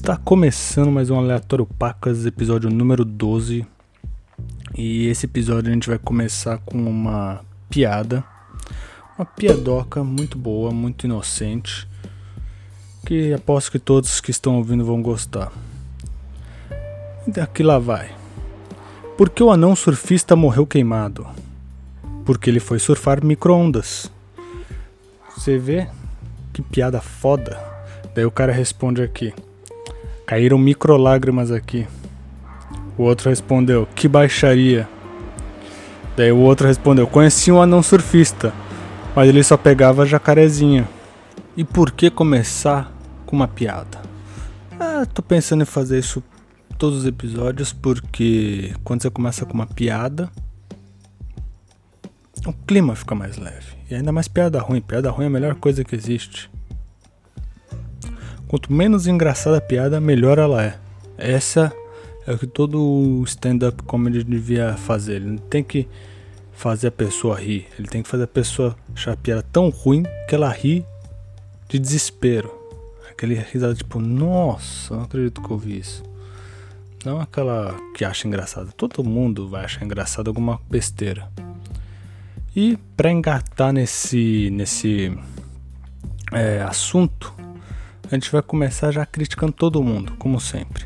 Está começando mais um Aleatório Pacas, episódio número 12. E esse episódio a gente vai começar com uma piada. Uma piadoca muito boa, muito inocente. Que aposto que todos que estão ouvindo vão gostar. E daqui lá vai. Por que o anão surfista morreu queimado? Porque ele foi surfar micro-ondas. Você vê que piada foda. Daí o cara responde aqui. Caíram microlágrimas aqui. O outro respondeu, que baixaria. Daí o outro respondeu, conheci um anão surfista, mas ele só pegava jacarezinha. E por que começar com uma piada? Ah, tô pensando em fazer isso todos os episódios porque quando você começa com uma piada, o clima fica mais leve. E ainda mais piada ruim. Piada ruim é a melhor coisa que existe. Quanto menos engraçada a piada, melhor ela é. Essa é o que todo stand-up comedy devia fazer. Ele não tem que fazer a pessoa rir. Ele tem que fazer a pessoa achar a piada tão ruim que ela ri de desespero. Aquele risada tipo, nossa, não acredito que eu vi isso. Não aquela que acha engraçado. Todo mundo vai achar engraçado alguma besteira. E para engatar nesse, nesse é, assunto, a gente vai começar já criticando todo mundo, como sempre.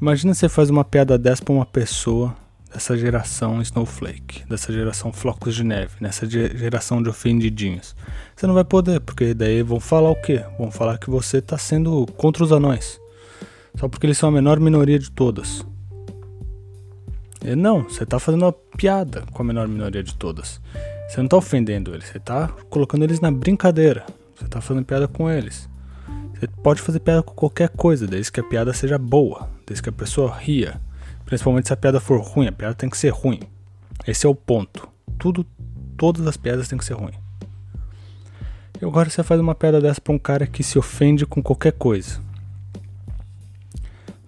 Imagina você faz uma piada dessa pra uma pessoa dessa geração Snowflake, dessa geração Flocos de Neve, nessa geração de ofendidinhos. Você não vai poder, porque daí vão falar o quê? Vão falar que você tá sendo contra os anões. Só porque eles são a menor minoria de todas. E não, você tá fazendo uma piada com a menor minoria de todas. Você não tá ofendendo eles, você tá colocando eles na brincadeira. Você tá fazendo piada com eles. Você pode fazer piada com qualquer coisa, desde que a piada seja boa, desde que a pessoa ria. Principalmente se a piada for ruim, a piada tem que ser ruim. Esse é o ponto. Tudo, todas as piadas têm que ser ruim. E agora você faz uma piada dessa pra um cara que se ofende com qualquer coisa.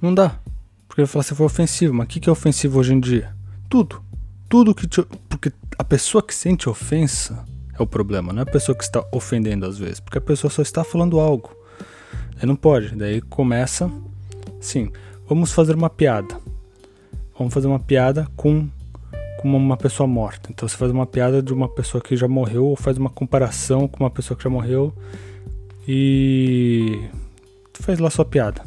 Não dá. Porque ele fala se for ofensivo, mas o que, que é ofensivo hoje em dia? Tudo. Tudo que te. Porque a pessoa que sente ofensa é o problema, não é a pessoa que está ofendendo às vezes, porque a pessoa só está falando algo. Aí não pode. Daí começa. Sim, vamos fazer uma piada. Vamos fazer uma piada com, com uma pessoa morta. Então você faz uma piada de uma pessoa que já morreu, ou faz uma comparação com uma pessoa que já morreu. E. faz lá sua piada.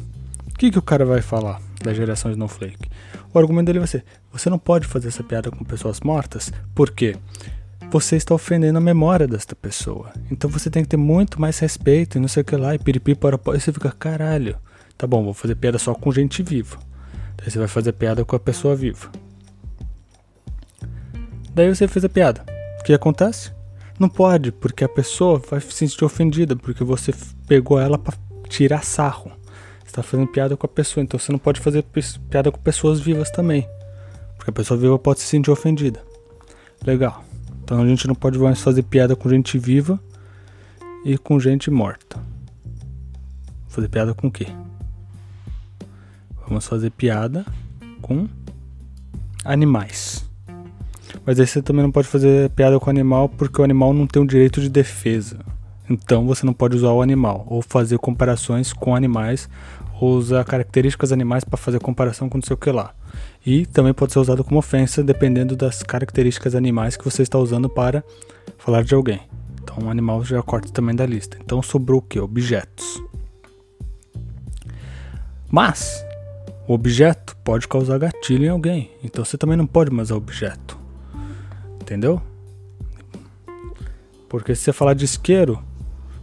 O que, que o cara vai falar da geração Snowflake? O argumento dele vai ser: você não pode fazer essa piada com pessoas mortas, porque você está ofendendo a memória desta pessoa. Então você tem que ter muito mais respeito e não sei o que lá, e piripi para e você fica, caralho, tá bom, vou fazer piada só com gente viva. Daí você vai fazer piada com a pessoa viva. Daí você fez a piada. O que acontece? Não pode, porque a pessoa vai se sentir ofendida, porque você pegou ela para tirar sarro. Você tá fazendo piada com a pessoa, então você não pode fazer piada com pessoas vivas também. Porque a pessoa viva pode se sentir ofendida. Legal. Então a gente não pode mais fazer piada com gente viva e com gente morta. Fazer piada com o quê? Vamos fazer piada com animais. Mas aí você também não pode fazer piada com animal porque o animal não tem o direito de defesa. Então você não pode usar o animal ou fazer comparações com animais ou usar características animais para fazer comparação com não sei o que lá. E também pode ser usado como ofensa dependendo das características animais que você está usando para falar de alguém. Então, um animal já corta também da lista. Então, sobrou o que? Objetos. Mas, o objeto pode causar gatilho em alguém. Então, você também não pode mais usar objeto. Entendeu? Porque se você falar de isqueiro,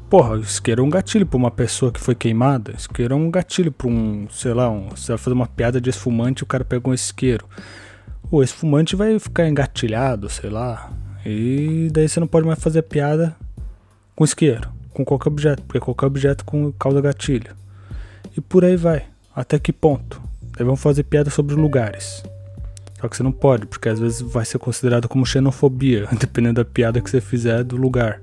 Porra, isqueiro é um gatilho pra uma pessoa que foi queimada. Isqueiro é um gatilho pra um, sei lá, um, você vai fazer uma piada de esfumante e o cara pegou um isqueiro. O esfumante vai ficar engatilhado, sei lá. E daí você não pode mais fazer piada com isqueiro, com qualquer objeto, porque qualquer objeto com causa gatilho. E por aí vai. Até que ponto? Daí vamos fazer piada sobre lugares. Só que você não pode, porque às vezes vai ser considerado como xenofobia, dependendo da piada que você fizer do lugar.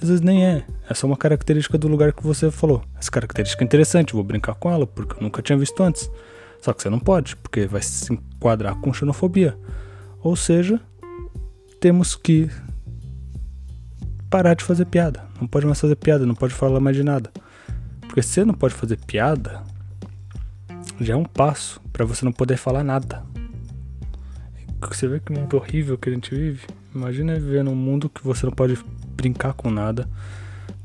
Às vezes nem é. É só uma característica do lugar que você falou. Essa característica é interessante, vou brincar com ela, porque eu nunca tinha visto antes. Só que você não pode, porque vai se enquadrar com xenofobia. Ou seja, temos que parar de fazer piada. Não pode mais fazer piada, não pode falar mais de nada. Porque se você não pode fazer piada, já é um passo para você não poder falar nada. Você vê que mundo horrível que a gente vive? Imagina viver num mundo que você não pode brincar com nada,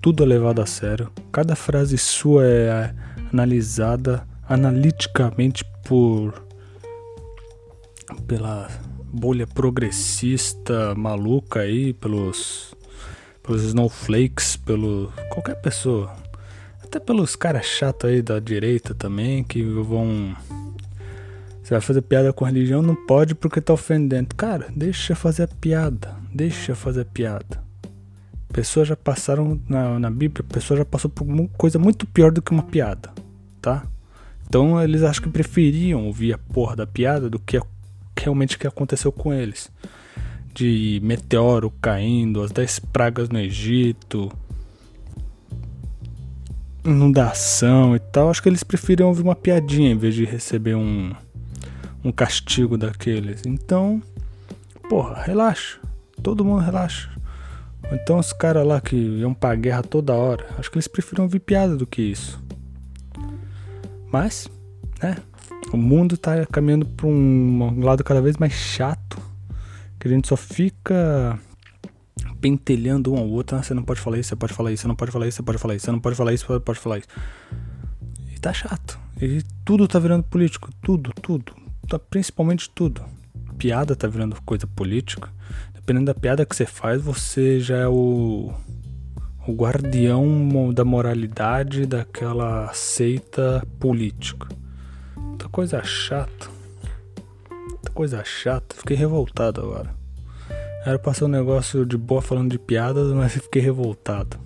tudo é levado a sério, cada frase sua é analisada analiticamente por pela bolha progressista maluca aí, pelos pelos snowflakes, pelo qualquer pessoa, até pelos caras chatos aí da direita também que vão você vai fazer piada com religião, não pode porque tá ofendendo. Cara, deixa fazer a piada. Deixa fazer a piada. Pessoas já passaram na, na Bíblia, pessoas já passou por coisa muito pior do que uma piada, tá? Então eles acham que preferiam ouvir a porra da piada do que realmente que aconteceu com eles. De meteoro caindo, as 10 pragas no Egito, inundação e tal. Acho que eles preferiam ouvir uma piadinha em vez de receber um um castigo daqueles. Então, porra, relaxa. Todo mundo relaxa. Então os caras lá que iam pra guerra toda hora, acho que eles preferiam ouvir piada do que isso. Mas, né? O mundo tá caminhando pra um lado cada vez mais chato. Que a gente só fica pentelhando um ao outro. Ah, você não pode falar isso, você pode falar isso, você não pode falar isso, você pode falar isso, você não pode falar isso, você pode falar isso. E tá chato. E tudo tá virando político. Tudo, tudo tá principalmente tudo. Piada tá virando coisa política. Dependendo da piada que você faz, você já é o, o guardião da moralidade daquela seita política. Muita coisa chata. Muita coisa chata. Fiquei revoltado agora. Era pra ser um negócio de boa falando de piadas, mas fiquei revoltado.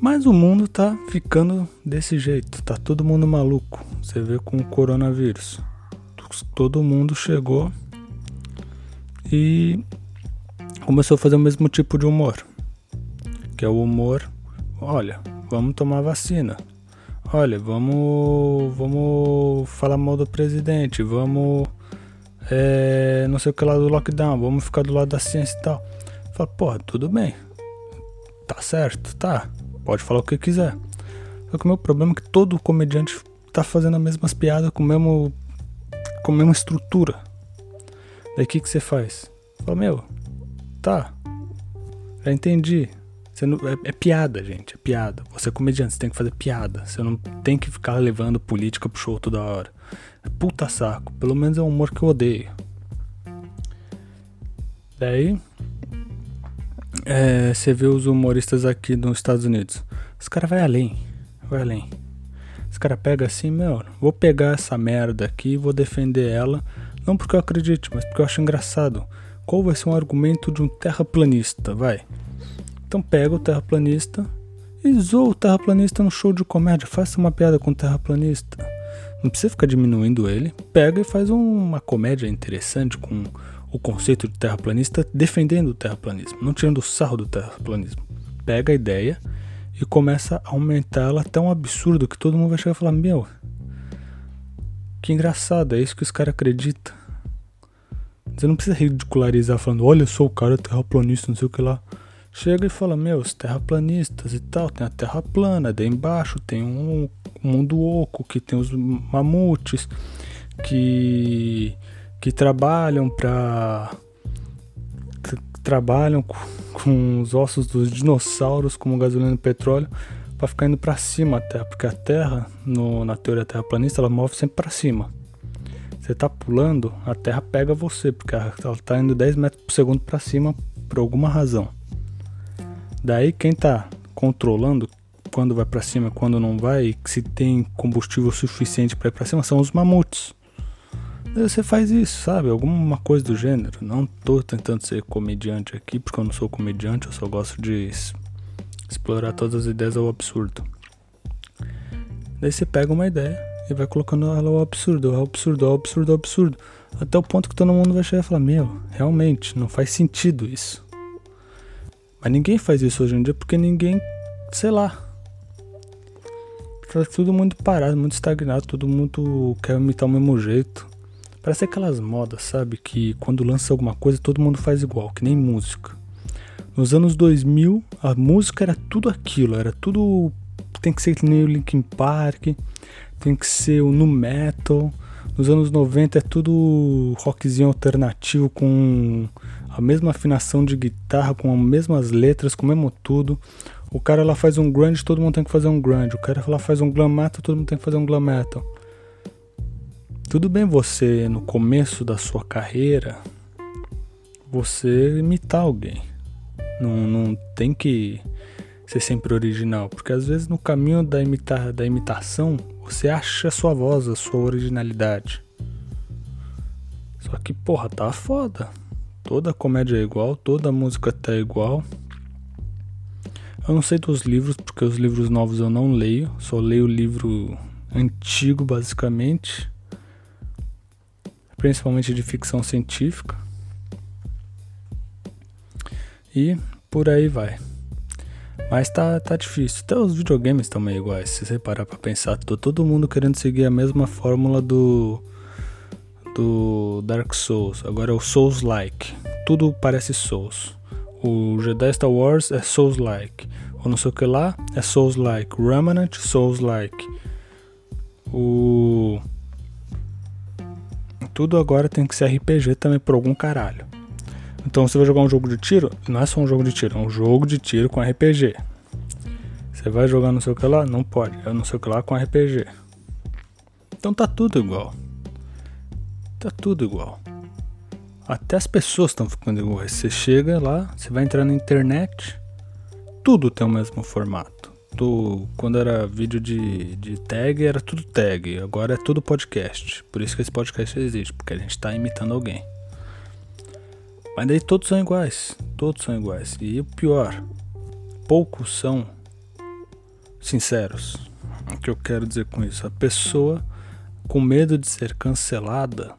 Mas o mundo tá ficando desse jeito, tá todo mundo maluco. Você vê com o coronavírus. Todo mundo chegou e começou a fazer o mesmo tipo de humor. Que é o humor, olha, vamos tomar vacina. Olha, vamos, vamos falar mal do presidente, vamos é, não sei o que lá do lockdown, vamos ficar do lado da ciência e tal. Fala, porra, tudo bem. Tá certo, tá. Pode falar o que quiser. Só que o meu problema é que todo comediante tá fazendo as mesmas piadas com, mesmo, com a mesma estrutura. Daí o que, que você faz? Fala, meu, tá, já entendi. Não, é, é, piada, gente, é piada. Você é comediante, você tem que fazer piada. Você não tem que ficar levando política pro show toda hora. É puta saco. Pelo menos é um humor que eu odeio. Daí, é, você vê os humoristas aqui nos Estados Unidos. Os caras vai além, vai além. Os caras pegam assim, meu, vou pegar essa merda aqui vou defender ela, não porque eu acredite, mas porque eu acho engraçado. Qual vai ser um argumento de um terraplanista, vai? Então pega o terraplanista e zoa o terraplanista no show de comédia, faça uma piada com o terraplanista. Não precisa ficar diminuindo ele, pega e faz uma comédia interessante com o conceito de terraplanista defendendo o terraplanismo, não tirando o sarro do terraplanismo. Pega a ideia e começa a aumentar ela até um absurdo que todo mundo vai chegar e falar: Meu, que engraçado, é isso que os caras acreditam. Você não precisa ridicularizar falando: Olha, eu sou o cara terraplanista, não sei o que lá. Chega e fala: Meu, os terraplanistas e tal, tem a terra plana, daí embaixo tem um mundo oco que tem os mamutes que que trabalham para trabalham com os ossos dos dinossauros como gasolina e petróleo para ficar indo para cima até, porque a Terra, no, na teoria terraplanista, ela move sempre para cima. Você tá pulando, a Terra pega você, porque ela tá indo 10 metros por segundo para cima por alguma razão. Daí quem tá controlando quando vai para cima, quando não vai, se tem combustível suficiente para ir para cima são os mamutes você faz isso, sabe? Alguma coisa do gênero. Não tô tentando ser comediante aqui, porque eu não sou comediante, eu só gosto de explorar todas as ideias ao absurdo. Daí você pega uma ideia e vai colocando ela ao absurdo, ao absurdo, ao absurdo, ao absurdo. Até o ponto que todo mundo vai chegar e falar: Meu, realmente, não faz sentido isso. Mas ninguém faz isso hoje em dia porque ninguém, sei lá. Tá tudo muito parado, muito estagnado, todo mundo quer imitar o mesmo jeito. Parece aquelas modas, sabe? Que quando lança alguma coisa todo mundo faz igual, que nem música. Nos anos 2000, a música era tudo aquilo, era tudo tem que ser que nem o Linkin Park, tem que ser o nu metal. Nos anos 90 é tudo rockzinho alternativo com a mesma afinação de guitarra, com as mesmas letras, com o mesmo tudo. O cara lá faz um grunge, todo mundo tem que fazer um grunge. O cara lá faz um glam metal, todo mundo tem que fazer um glam metal. Tudo bem você, no começo da sua carreira, você imitar alguém. Não, não tem que ser sempre original, porque às vezes no caminho da, imita da imitação você acha a sua voz, a sua originalidade. Só que, porra, tá foda. Toda comédia é igual, toda música tá igual. Eu não sei dos livros, porque os livros novos eu não leio, só leio livro antigo, basicamente principalmente de ficção científica. E por aí vai. Mas tá, tá difícil. Até os videogames estão meio iguais. Se você parar pra pensar, tô todo mundo querendo seguir a mesma fórmula do. do Dark Souls. Agora é o Souls-like. Tudo parece Souls. O Jedi Star Wars é Souls-like. Ou não sei o que lá é Souls-like. Remnant, Souls-like. O tudo agora tem que ser RPG também por algum caralho. Então você vai jogar um jogo de tiro, não é só um jogo de tiro, é um jogo de tiro com RPG. Você vai jogar não sei o que lá? Não pode, é não sei o que lá com RPG. Então tá tudo igual. Tá tudo igual. Até as pessoas estão ficando iguais. Você chega lá, você vai entrar na internet, tudo tem o mesmo formato do quando era vídeo de, de tag, era tudo tag. Agora é tudo podcast. Por isso que esse podcast existe, porque a gente está imitando alguém. Mas daí todos são iguais. Todos são iguais. E o pior, poucos são sinceros. O que eu quero dizer com isso? A pessoa com medo de ser cancelada,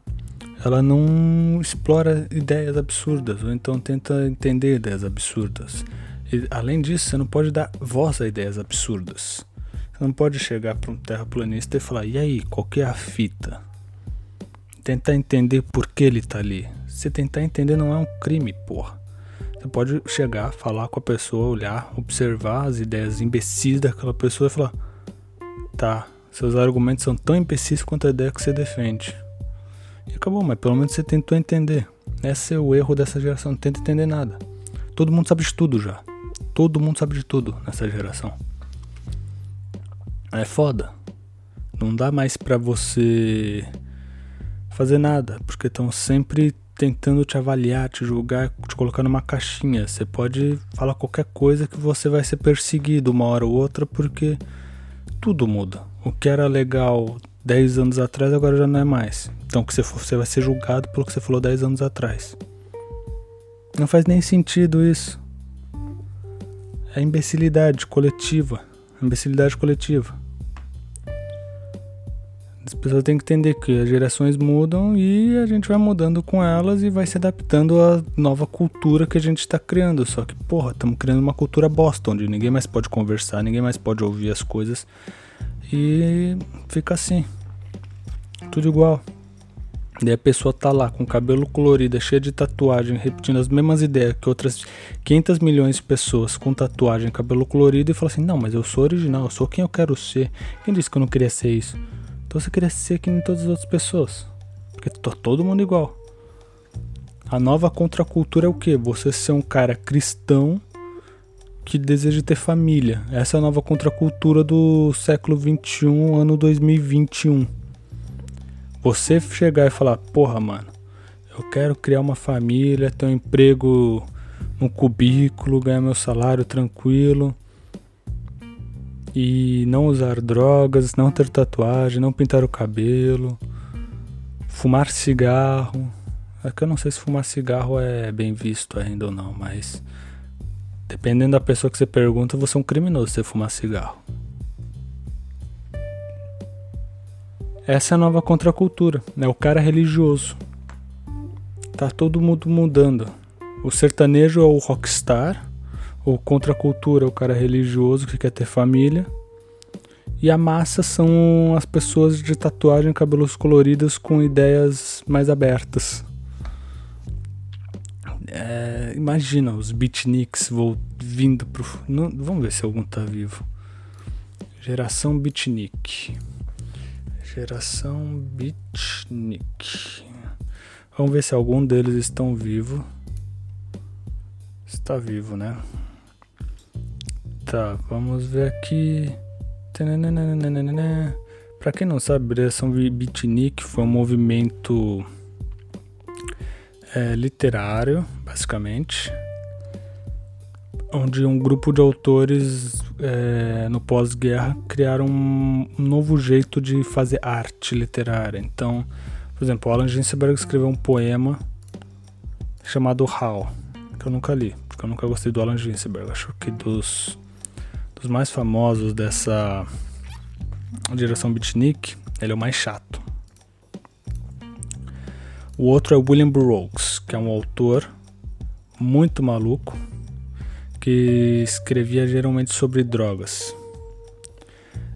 ela não explora ideias absurdas, ou então tenta entender ideias absurdas. E, além disso, você não pode dar voz a ideias absurdas. Você não pode chegar para um terraplanista e falar: e aí, qual que é a fita? Tentar entender por que ele tá ali. Se tentar entender não é um crime, porra. Você pode chegar, falar com a pessoa, olhar, observar as ideias imbecis daquela pessoa e falar: tá, seus argumentos são tão imbecis quanto a ideia que você defende. E acabou, mas pelo menos você tentou entender. Esse é o erro dessa geração, não tenta entender nada. Todo mundo sabe de tudo já. Todo mundo sabe de tudo nessa geração. É foda. Não dá mais pra você fazer nada, porque estão sempre tentando te avaliar, te julgar, te colocar numa caixinha. Você pode falar qualquer coisa que você vai ser perseguido uma hora ou outra, porque tudo muda. O que era legal 10 anos atrás agora já não é mais. Então que você, for, você vai ser julgado pelo que você falou 10 anos atrás. Não faz nem sentido isso é imbecilidade coletiva. Imbecilidade coletiva. As pessoas têm que entender que as gerações mudam e a gente vai mudando com elas e vai se adaptando à nova cultura que a gente está criando. Só que, porra, estamos criando uma cultura bosta, onde ninguém mais pode conversar, ninguém mais pode ouvir as coisas. E fica assim. Tudo igual. Daí a pessoa tá lá com cabelo colorido, cheia de tatuagem, repetindo as mesmas ideias que outras 500 milhões de pessoas com tatuagem, cabelo colorido e fala assim: "Não, mas eu sou original, eu sou quem eu quero ser". Quem disse que eu não queria ser isso? Então você queria ser que nem todas as outras pessoas. Porque tá todo mundo igual. A nova contracultura é o que? Você ser um cara cristão que deseja ter família. Essa é a nova contracultura do século 21, ano 2021 você chegar e falar, porra, mano, eu quero criar uma família, ter um emprego no cubículo, ganhar meu salário tranquilo e não usar drogas, não ter tatuagem, não pintar o cabelo, fumar cigarro. É que eu não sei se fumar cigarro é bem visto ainda ou não, mas dependendo da pessoa que você pergunta, você é um criminoso se fumar cigarro. Essa é a nova contracultura, né? O cara religioso. Tá todo mundo mudando. O sertanejo é o rockstar, o contracultura é o cara religioso que quer ter família. E a massa são as pessoas de tatuagem, cabelos coloridos com ideias mais abertas. É, imagina os beatniks vindo pro. Não, vamos ver se algum tá vivo. Geração Beatnik. Geração Beatnik. Vamos ver se algum deles estão vivo. Está vivo, né? Tá, vamos ver aqui. Para quem não sabe, Geração Beatnik foi um movimento é, literário, basicamente, onde um grupo de autores é, no pós-guerra criaram um, um, novo jeito de fazer arte literária. Então, por exemplo, Alan Ginsberg escreveu um poema chamado How, que eu nunca li, porque eu nunca gostei do Alan Ginsberg. Acho que dos, dos mais famosos dessa geração beatnik, ele é o mais chato. O outro é William Burroughs, que é um autor muito maluco que escrevia geralmente sobre drogas.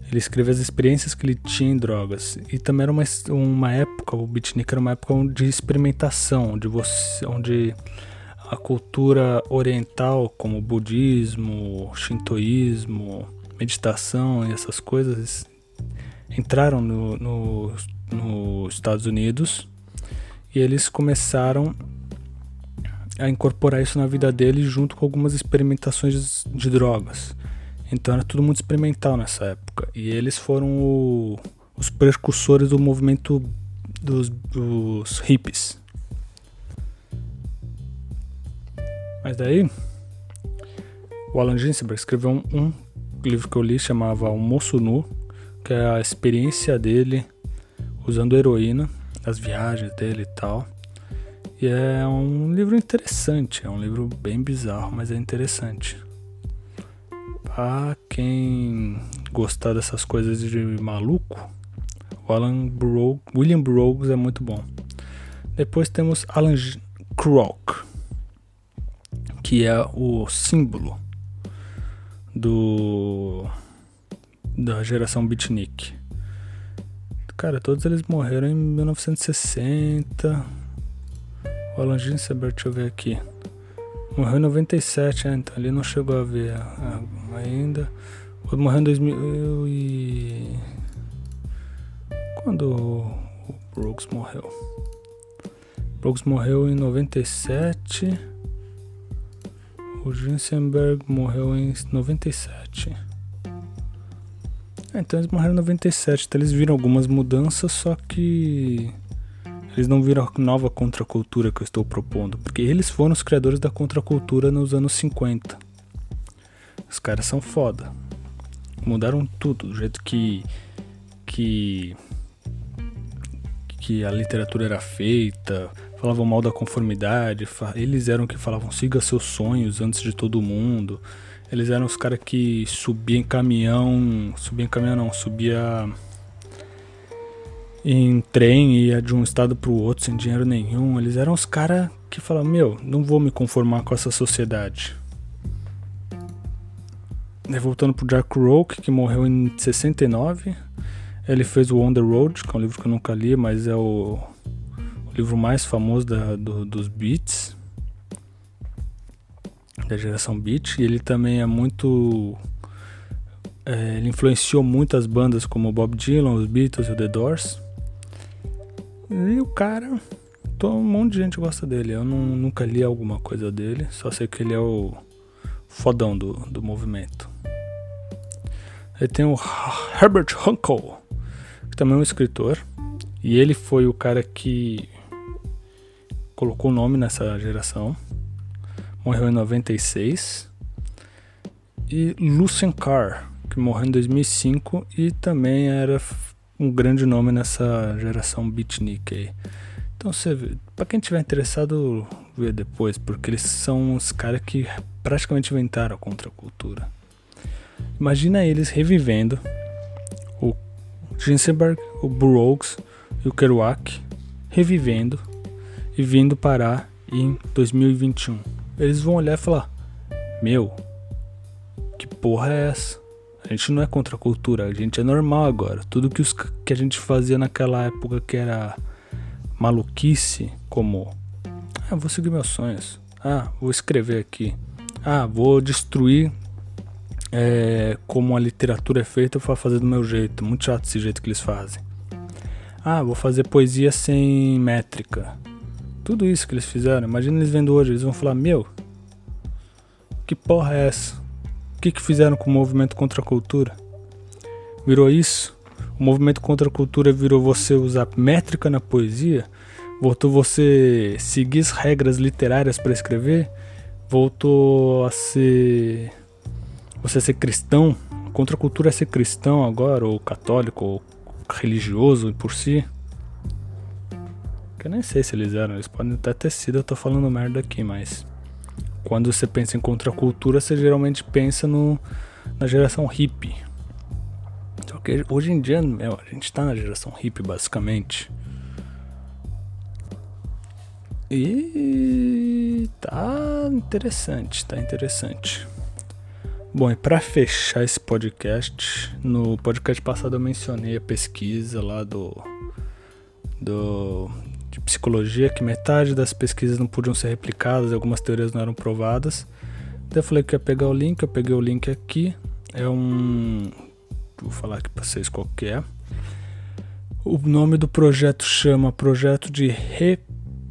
Ele escreveu as experiências que ele tinha em drogas. E também era uma, uma época, o beatnik era uma época de experimentação, onde, você, onde a cultura oriental, como budismo, shintoísmo, meditação e essas coisas, entraram nos no, Estados Unidos e eles começaram a incorporar isso na vida deles junto com algumas experimentações de drogas. Então era tudo muito experimental nessa época. E eles foram o, os precursores do movimento dos, dos hippies. Mas daí, o Alan Ginsberg escreveu um, um livro que eu li chamava O Moço Nu, que é a experiência dele usando heroína, as viagens dele e tal. E é um livro interessante, é um livro bem bizarro, mas é interessante. Pra quem gostar dessas coisas de maluco, o Alan William Burroughs é muito bom. Depois temos Alan Kroc, que é o símbolo do da geração beatnik. Cara, todos eles morreram em 1960 o Alan Ginsberg, deixa eu ver aqui. Morreu em 97, é, então ele não chegou a ver ainda. Morreu em 2000 e... Quando o Brooks morreu? Brooks morreu em 97. O Ginsberg morreu em 97. É, então eles morreram em 97. Então eles viram algumas mudanças, só que eles não viram a nova contracultura que eu estou propondo, porque eles foram os criadores da contracultura nos anos 50. Os caras são foda. Mudaram tudo, do jeito que que que a literatura era feita, falavam mal da conformidade, eles eram que falavam siga seus sonhos antes de todo mundo. Eles eram os caras que subiam em caminhão, subia em caminhão não, subia em trem e ia de um estado para o outro sem dinheiro nenhum. Eles eram os caras que falavam: Meu, não vou me conformar com essa sociedade. E voltando pro Jack Roke, que morreu em 69, ele fez o On the Road, que é um livro que eu nunca li, mas é o, livro mais famoso da, do, dos Beats, da geração Beat. E ele também é muito. É, ele influenciou muitas bandas como Bob Dylan, os Beatles e o The Doors. E o cara, todo um monte de gente gosta dele. Eu não, nunca li alguma coisa dele, só sei que ele é o fodão do, do movimento. Aí tem o Herbert Hunckel, que também é um escritor. E ele foi o cara que colocou o nome nessa geração. Morreu em 96. E Lucien Carr, que morreu em 2005 e também era um grande nome nessa geração beatnik aí. Então para quem tiver interessado, vê depois, porque eles são os caras que praticamente inventaram a contracultura. Imagina eles revivendo o Ginsberg, o Burroughs e o Kerouac revivendo e vindo parar em 2021. Eles vão olhar e falar: Meu, que porra é essa? A gente não é contra a cultura, a gente é normal agora. Tudo que, os, que a gente fazia naquela época que era maluquice, como ah, vou seguir meus sonhos. Ah, vou escrever aqui. Ah, vou destruir é, como a literatura é feita, eu vou fazer do meu jeito. Muito chato esse jeito que eles fazem. Ah, vou fazer poesia sem métrica. Tudo isso que eles fizeram, imagina eles vendo hoje, eles vão falar: Meu, que porra é essa? O que, que fizeram com o movimento contra a cultura? Virou isso? O movimento contra a cultura virou você usar métrica na poesia? Voltou você seguir as regras literárias para escrever? Voltou a ser você ser cristão, contra a cultura é ser cristão agora, ou católico, ou religioso por si. Que eu nem sei se eles eram, eles podem até ter sido, eu tô falando merda aqui, mas. Quando você pensa em contracultura, você geralmente pensa no, na geração hippie. Só que hoje em dia, meu, a gente tá na geração hippie, basicamente. E tá interessante, tá interessante. Bom, e para fechar esse podcast, no podcast passado eu mencionei a pesquisa lá do, do psicologia, que metade das pesquisas não podiam ser replicadas, algumas teorias não eram provadas. Daí eu falei que ia pegar o link, eu peguei o link aqui. É um. Vou falar aqui para vocês qual que é. O nome do projeto chama Projeto de Re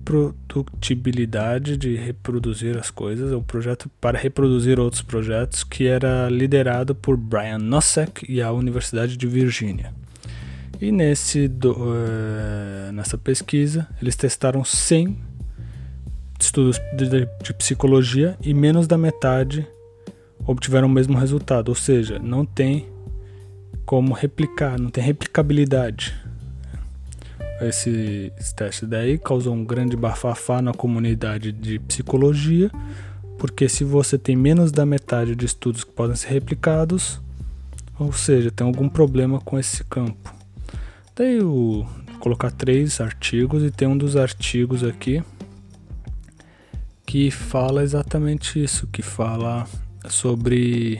reprodutibilidade de reproduzir as coisas, é um projeto para reproduzir outros projetos que era liderado por Brian Nosek e a Universidade de Virgínia. E nesse do, uh, nessa pesquisa eles testaram 100 estudos de, de psicologia e menos da metade obtiveram o mesmo resultado, ou seja, não tem como replicar, não tem replicabilidade esse, esse teste daí causou um grande bafafá na comunidade de psicologia, porque se você tem menos da metade de estudos que podem ser replicados, ou seja, tem algum problema com esse campo. Daí eu vou colocar três artigos e tem um dos artigos aqui que fala exatamente isso, que fala sobre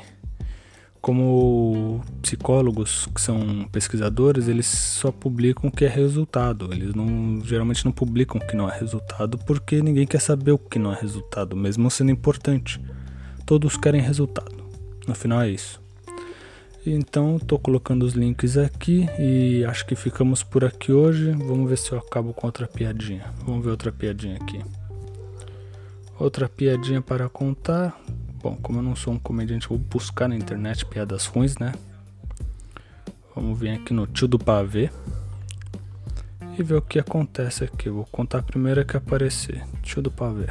como psicólogos que são pesquisadores, eles só publicam o que é resultado. Eles não geralmente não publicam o que não é resultado porque ninguém quer saber o que não é resultado, mesmo sendo importante. Todos querem resultado. No final é isso. Então estou colocando os links aqui e acho que ficamos por aqui hoje. Vamos ver se eu acabo com outra piadinha. Vamos ver outra piadinha aqui. Outra piadinha para contar. Bom, como eu não sou um comediante, vou buscar na internet piadas ruins, né? Vamos vir aqui no tio do pavê e ver o que acontece aqui. vou contar a primeira que aparecer. Tio do pavê.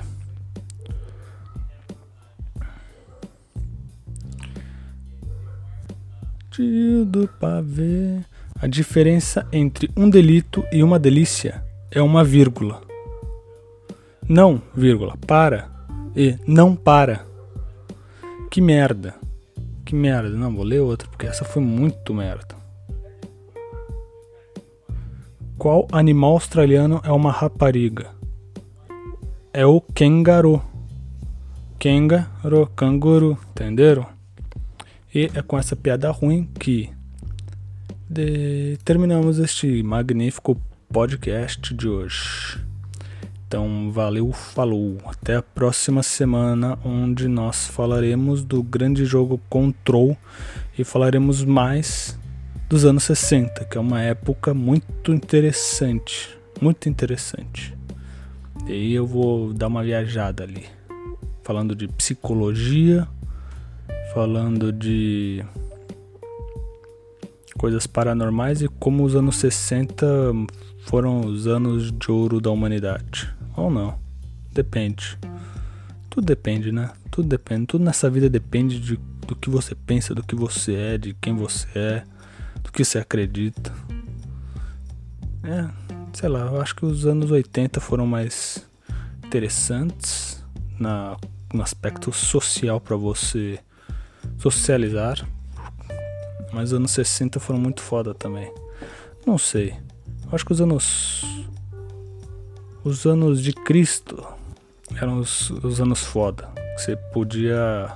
Tio do pavê. A diferença entre um delito e uma delícia é uma vírgula. Não, vírgula, para e não para. Que merda. Que merda. Não, vou ler outra, porque essa foi muito merda. Qual animal australiano é uma rapariga? É o kangaroo. Kangaroo, canguru, entenderam? E é com essa piada ruim que de... terminamos este magnífico podcast de hoje. Então, valeu, falou. Até a próxima semana, onde nós falaremos do grande jogo Control e falaremos mais dos anos 60, que é uma época muito interessante. Muito interessante. E aí eu vou dar uma viajada ali, falando de psicologia, falando de coisas paranormais e como os anos 60 foram os anos de ouro da humanidade. Ou não. Depende. Tudo depende, né? Tudo depende. Tudo nessa vida depende de, do que você pensa, do que você é, de quem você é, do que você acredita. É, sei lá, eu acho que os anos 80 foram mais interessantes na, no aspecto social para você socializar. Mas os anos 60 foram muito foda também. Não sei. Acho que os anos os anos de Cristo eram os, os anos foda. Você podia,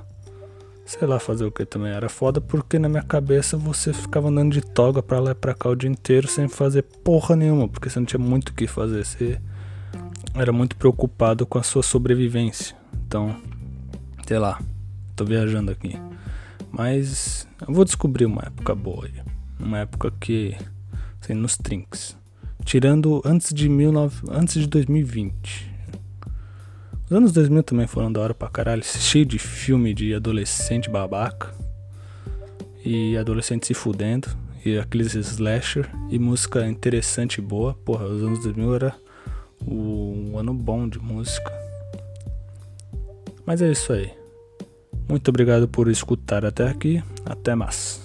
sei lá, fazer o que também. Era foda porque na minha cabeça você ficava andando de toga pra lá e pra cá o dia inteiro sem fazer porra nenhuma, porque você não tinha muito o que fazer. Você era muito preocupado com a sua sobrevivência. Então, sei lá, tô viajando aqui. Mas eu vou descobrir uma época boa aí. Uma época que. Assim, nos trinks. Tirando antes de, 19, antes de 2020. Os anos 2000 também foram da hora pra caralho. Cheio de filme de adolescente babaca. E adolescente se fudendo. E aqueles slasher. E música interessante e boa. Porra, os anos 2000 era o ano bom de música. Mas é isso aí. Muito obrigado por escutar até aqui. Até mais.